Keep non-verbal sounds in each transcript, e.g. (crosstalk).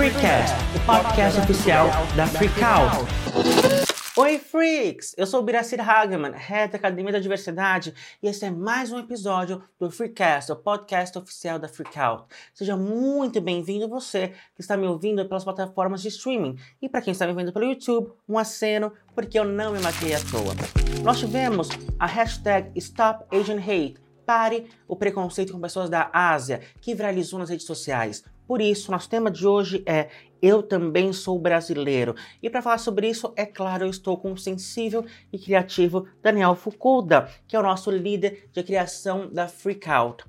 Freecast, o podcast oficial da Freakout. Oi, freaks! Eu sou o Biracir Hageman, head da Academia da Diversidade, e esse é mais um episódio do Freecast, o podcast oficial da Freakout. Seja muito bem-vindo você que está me ouvindo pelas plataformas de streaming, e para quem está me vendo pelo YouTube, um aceno, porque eu não me matei à toa. Nós tivemos a hashtag Stop Asian Hate, pare o preconceito com pessoas da Ásia, que viralizou nas redes sociais. Por isso, nosso tema de hoje é Eu também sou brasileiro. E para falar sobre isso, é claro, eu estou com o sensível e criativo Daniel Fukuda, que é o nosso líder de criação da Freakout.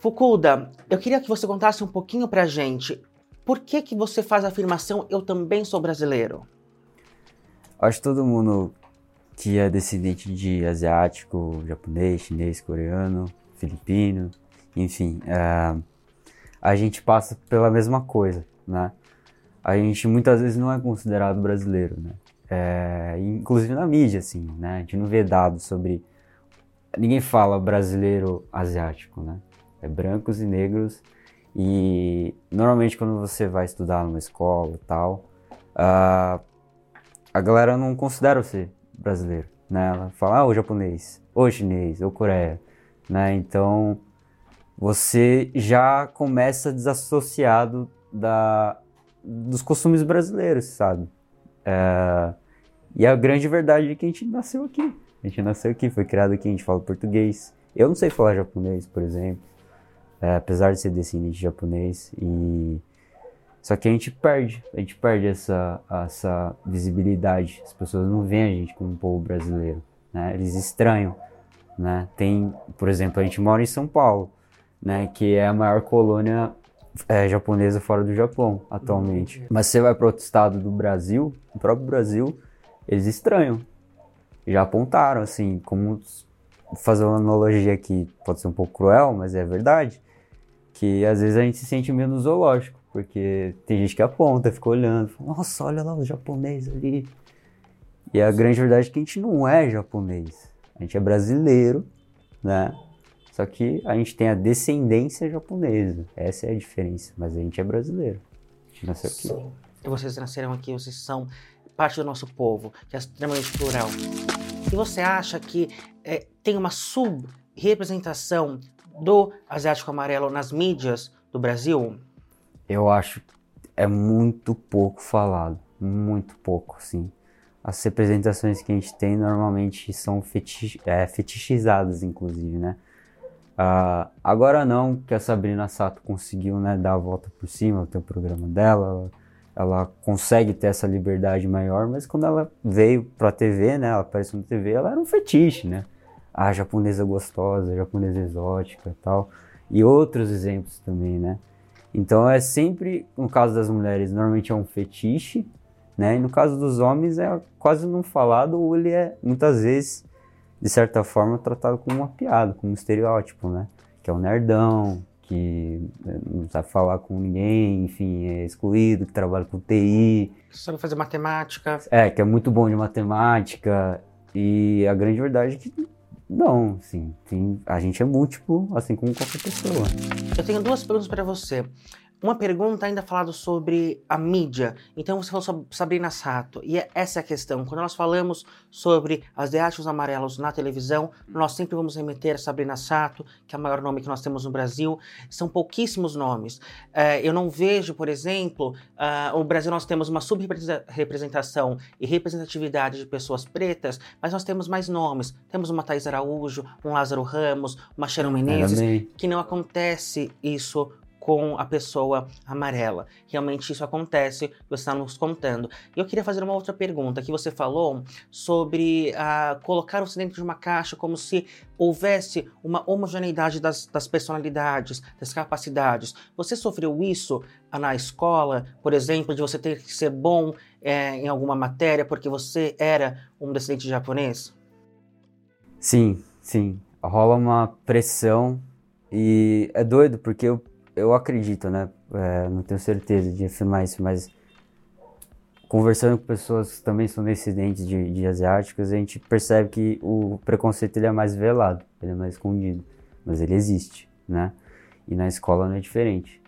Fukuda, eu queria que você contasse um pouquinho pra gente por que, que você faz a afirmação Eu também sou brasileiro? Acho que todo mundo que é descendente de asiático, japonês, chinês, coreano, filipino, enfim, uh, a gente passa pela mesma coisa, né? A gente muitas vezes não é considerado brasileiro, né? É, inclusive na mídia, assim, né? A gente não vê dados sobre... Ninguém fala brasileiro asiático, né? É brancos e negros e normalmente quando você vai estudar numa escola e tal, uh, a galera não considera você brasileiro, né? Ela fala, ah, o japonês, ou chinês, ou Coreia, né? Então você já começa desassociado da, dos costumes brasileiros, sabe? É, e a grande verdade é que a gente nasceu aqui. A gente nasceu aqui, foi criado aqui, a gente fala português. Eu não sei falar japonês, por exemplo, é, apesar de ser descendente de japonês. E só que a gente perde, a gente perde essa, essa visibilidade. As pessoas não veem a gente como um povo brasileiro, né? Eles estranham, né? Tem, por exemplo, a gente mora em São Paulo né, que é a maior colônia é, japonesa fora do Japão atualmente. Uhum. Mas você vai para outro estado do Brasil, o próprio Brasil, eles estranham. Já apontaram, assim, como fazer uma analogia aqui, pode ser um pouco cruel, mas é verdade, que às vezes a gente se sente menos zoológico, porque tem gente que aponta, fica olhando, fala, nossa, olha lá os japoneses ali. E a grande verdade é que a gente não é japonês, a gente é brasileiro, né? Só que a gente tem a descendência japonesa. Essa é a diferença. Mas a gente é brasileiro. A gente nasceu aqui. Sim. E vocês nasceram aqui, vocês são parte do nosso povo, que é extremamente plural. E você acha que é, tem uma sub-representação do asiático amarelo nas mídias do Brasil? Eu acho que é muito pouco falado. Muito pouco, sim. As representações que a gente tem normalmente são fetich, é, fetichizadas, inclusive, né? Uh, agora não, que a Sabrina Sato conseguiu né, dar a volta por cima, ter o programa dela, ela, ela, consegue ter essa liberdade maior, mas quando ela veio pra TV, né, ela apareceu na TV, ela era um fetiche, né? A japonesa gostosa, a japonesa exótica e tal, e outros exemplos também, né? Então é sempre, no caso das mulheres, normalmente é um fetiche, né? E no caso dos homens é quase não falado ou ele é muitas vezes de certa forma, tratado como uma piada, como um estereótipo, né? Que é um nerdão, que né, não sabe falar com ninguém, enfim, é excluído, que trabalha com TI. Sabe fazer matemática. É, que é muito bom de matemática. E a grande verdade é que não, sim, tem, a gente é múltiplo, assim como qualquer pessoa. Eu tenho duas perguntas para você. Uma pergunta ainda falado sobre a mídia. Então você falou sobre Sabrina Sato. E é essa é a questão. Quando nós falamos sobre as asiáticos amarelos na televisão, nós sempre vamos remeter a Sabrina Sato, que é o maior nome que nós temos no Brasil. São pouquíssimos nomes. Uh, eu não vejo, por exemplo, uh, o Brasil nós temos uma subrepresentação e representatividade de pessoas pretas, mas nós temos mais nomes. Temos uma Thais Araújo, um Lázaro Ramos, uma Sharon Menezes, que não acontece isso com a pessoa amarela. Realmente isso acontece, você está nos contando. E eu queria fazer uma outra pergunta, que você falou sobre uh, colocar o dentro de uma caixa como se houvesse uma homogeneidade das, das personalidades, das capacidades. Você sofreu isso na escola, por exemplo, de você ter que ser bom é, em alguma matéria porque você era um descendente japonês? Sim, sim. Rola uma pressão e é doido porque eu eu acredito, né? É, não tenho certeza de afirmar isso, mas conversando com pessoas que também são descendentes de, de asiáticos, a gente percebe que o preconceito ele é mais velado, ele é mais escondido, mas ele existe, né? E na escola não é diferente.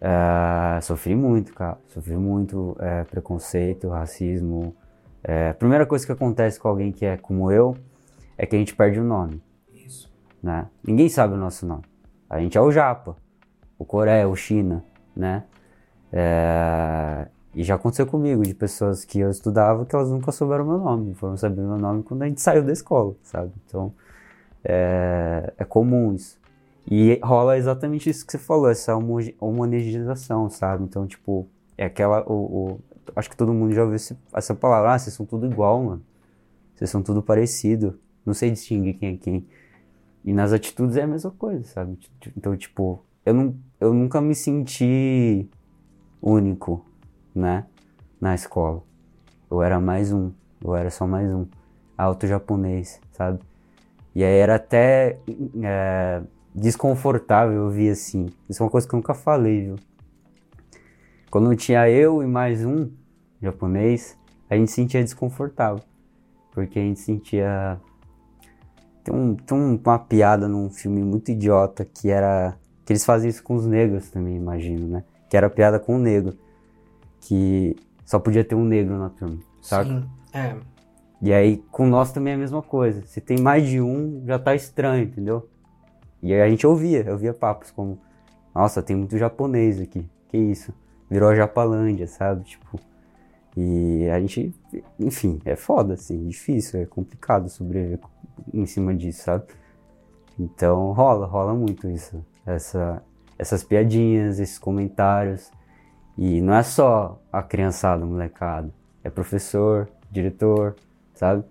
É, sofri muito, cara. Sofri muito é, preconceito, racismo. É, a primeira coisa que acontece com alguém que é como eu é que a gente perde o nome. Isso. Né? Ninguém sabe o nosso nome. A gente é o Japa, o Coreia, o China, né? É, e já aconteceu comigo, de pessoas que eu estudava que elas nunca souberam meu nome, foram saber meu nome quando a gente saiu da escola, sabe? Então, é, é comum isso. E rola exatamente isso que você falou, essa homogeneização, sabe? Então, tipo, é aquela. O, o, acho que todo mundo já ouviu esse, essa palavra. Ah, vocês são tudo igual, mano. Vocês são tudo parecido. Não sei distinguir quem é quem. E nas atitudes é a mesma coisa, sabe? Então, tipo, eu, não, eu nunca me senti único, né? Na escola. Eu era mais um. Eu era só mais um. Alto japonês, sabe? E aí era até é, desconfortável ouvir assim. Isso é uma coisa que eu nunca falei, viu? Quando tinha eu e mais um japonês, a gente sentia desconfortável. Porque a gente sentia. Tem, um, tem uma piada num filme muito idiota que era. Que eles fazem isso com os negros também, imagino, né? Que era piada com o negro. Que só podia ter um negro na turma, sabe? Sim, é. E aí com nós também é a mesma coisa. Se tem mais de um, já tá estranho, entendeu? E aí a gente ouvia, eu ouvia papos como, nossa, tem muito japonês aqui, que isso? Virou a Japalândia, sabe? Tipo, e a gente, enfim, é foda, assim, difícil, é complicado sobreviver em cima disso, sabe? Então rola, rola muito isso, essa, essas piadinhas, esses comentários. E não é só a criançada, molecada, é professor, diretor, sabe?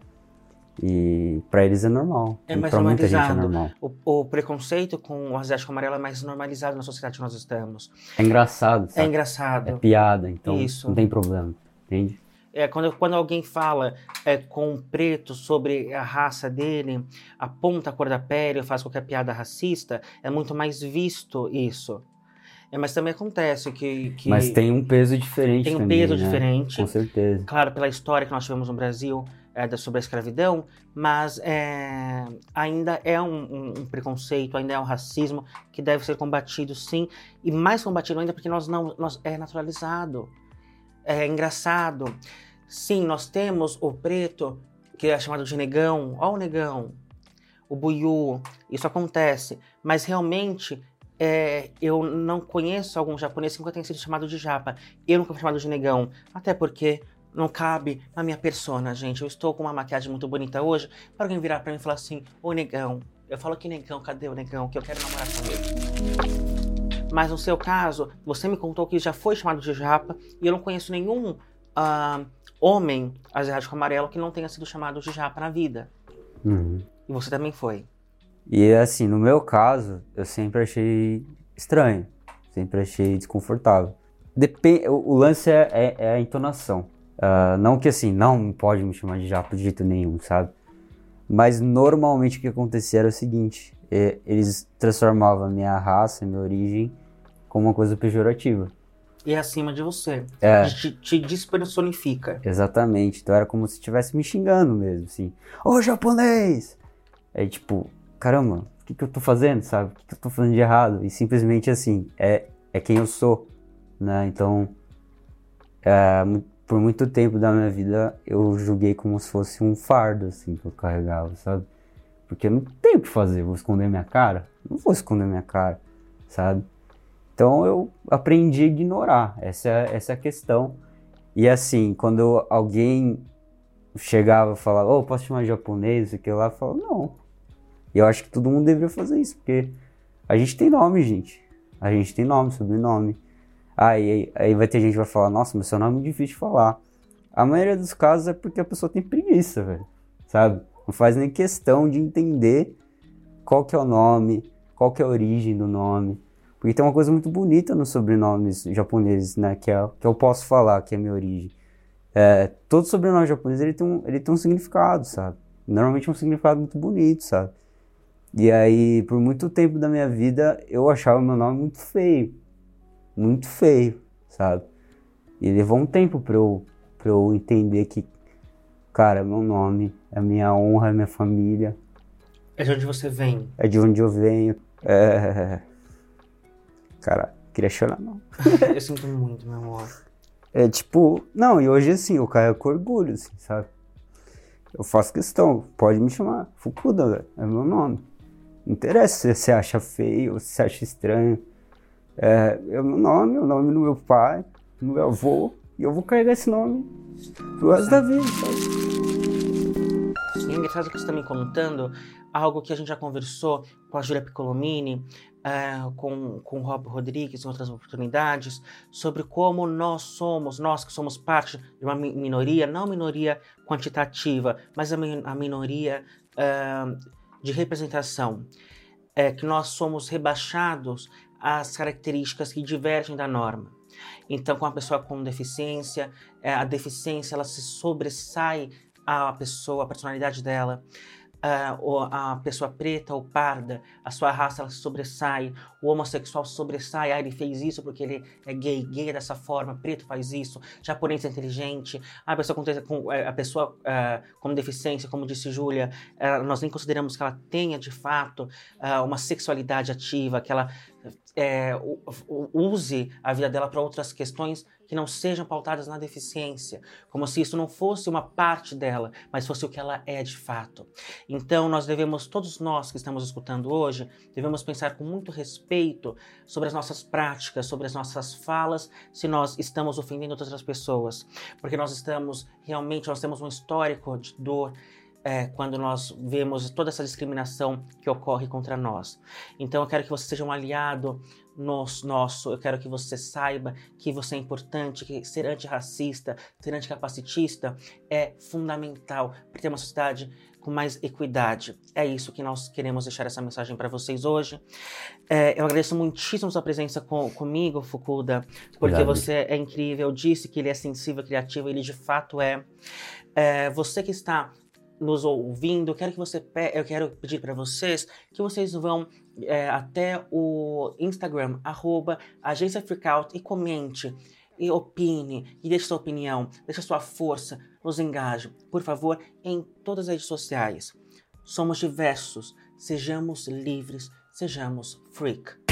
E para eles é normal. É mais pra muita gente é normalizado. normal. O, o preconceito com o asiático amarelo é mais normalizado na sociedade que nós estamos. É engraçado, É sabe? engraçado. É piada, então Isso. não tem problema, entende? É, quando, quando alguém fala é, com um preto sobre a raça dele, aponta a cor da pele, faz qualquer piada racista, é muito mais visto isso. É, mas também acontece que. que Mas tem um peso diferente tem um também, peso né? diferente. Com certeza. claro, pela história que nós tivemos no Brasil é, da- sobre a escravidão, mas é, ainda é um, um- um preconceito, ainda é um racismo que deve ser combatido, sim, e mais combatido ainda porque nós não, nós, é naturalizado, é engraçado. Sim, nós temos o preto, que é chamado de negão, ó o negão, o buiú, isso acontece, mas realmente é, eu não conheço algum japonês que nunca tenha sido chamado de japa. Eu nunca fui chamado de negão, até porque não cabe na minha persona, gente. Eu estou com uma maquiagem muito bonita hoje, para alguém virar pra mim e falar assim, ô negão. Eu falo que negão, cadê o negão? Que eu quero namorar com ele. Mas no seu caso, você me contou que já foi chamado de japa, e eu não conheço nenhum ah, homem asiático amarelo que não tenha sido chamado de japa na vida. Uhum. E você também foi. E assim, no meu caso, eu sempre achei estranho, sempre achei desconfortável. Depen o, o lance é, é- é a entonação. Ah, não que assim, não pode me chamar de japa de jeito nenhum, sabe? Mas normalmente o que acontecia era o seguinte: é, eles transformavam a minha raça, a minha origem, como uma coisa pejorativa. E é acima de você. É. Te, te despersonifica. Exatamente. Então era como se estivesse me xingando mesmo, assim. Ô japonês! Aí tipo, caramba, o que, que eu tô fazendo, sabe? O que, que eu tô fazendo de errado? E simplesmente assim, é, é quem eu sou, né? Então, é, por muito tempo da minha vida eu julguei como se fosse um fardo, assim, que eu carregava, sabe? Porque eu não tenho o que fazer, vou esconder minha cara? Não vou esconder minha cara, sabe? Então eu aprendi a ignorar, essa essa é a questão. E assim, quando alguém chegava e falava, ô, posso chamar japonês, isso aqui lá, eu falava, não. E eu acho que todo mundo deveria fazer isso, porque a gente tem nome, gente. A gente tem nome, sobrenome. Aí, aí vai ter gente que vai falar, nossa, mas seu nome é muito difícil de falar. A maioria dos casos é porque a pessoa tem preguiça, velho. Sabe? Não faz nem questão de entender qual que é o nome, qual que é a origem do nome. Porque tem uma coisa muito bonita nos sobrenomes japoneses, né? Que, é, que eu posso falar, que é a minha origem. É, todo sobrenome japonês ele tem, um, ele tem um significado, sabe? Normalmente é um significado muito bonito, sabe? E aí, por muito tempo da minha vida, eu achava meu nome muito feio. Muito feio, sabe? E levou um tempo pra eu, pra eu entender que, cara, meu nome, é minha honra, é minha família, É de onde você vem. é de onde eu venho. É. Cara, queria chorar, não. (laughs) eu sinto muito, meu amor. É tipo, não, e hoje assim, eu caio com orgulho, assim, sabe? Eu faço questão, pode me chamar Fukuda, velho, é meu nome. Não interessa se você acha feio, se você acha estranho. É, é meu nome, é o nome do meu pai, do meu avô, e eu vou carregar esse nome pro resto da vida, sabe? É engraçado que você está me contando algo que a gente já conversou com a Júlia Piccolomini, uh, com, com Rob Rodrigues em outras oportunidades, sobre como nós somos, nós que somos parte de uma minoria, não minoria quantitativa, mas a, a minoria uh, de representação, é que nós somos rebaixados às características que divergem da norma. Então, com a pessoa com deficiência, é, a deficiência ela se sobressai à pessoa, a personalidade dela uh, a pessoa preta ou parda, a sua raça ela sobressai, o homossexual sobressai, ah, ele fez isso porque ele é gay, gay é dessa forma, preto faz isso, japonês é inteligente, a pessoa com, com a pessoa uh, com deficiência, como disse Júlia, uh, nós nem consideramos que ela tenha de fato uma sexualidade ativa, que ela é, use a vida dela para outras questões que não sejam pautadas na deficiência, como se isso não fosse uma parte dela, mas fosse o que ela é de fato. Então, nós devemos, todos nós que estamos escutando hoje, devemos pensar com muito respeito sobre as nossas práticas, sobre as nossas falas, se nós estamos ofendendo outras pessoas, porque nós estamos realmente, nós temos um histórico de dor, é, quando nós vemos toda essa discriminação que ocorre contra nós. Então eu quero que você seja um aliado nosso, eu quero que você saiba que você é importante, que ser antirracista, ser anticapacitista é fundamental para ter uma sociedade com mais equidade. É isso que nós queremos deixar essa mensagem para vocês hoje. É, eu agradeço muitíssimo sua presença com, comigo, Fukuda, porque Obrigado. você é incrível. Eu disse que ele é sensível, criativo, ele de fato é. é você que está nos ouvindo, quero que você eu quero pedir para vocês que vocês vão é, até o Instagram arroba agência Freakout e comente e opine e deixe sua opinião, deixe sua força, nos engaje, por favor, em todas as redes sociais. Somos diversos, sejamos livres, sejamos freak.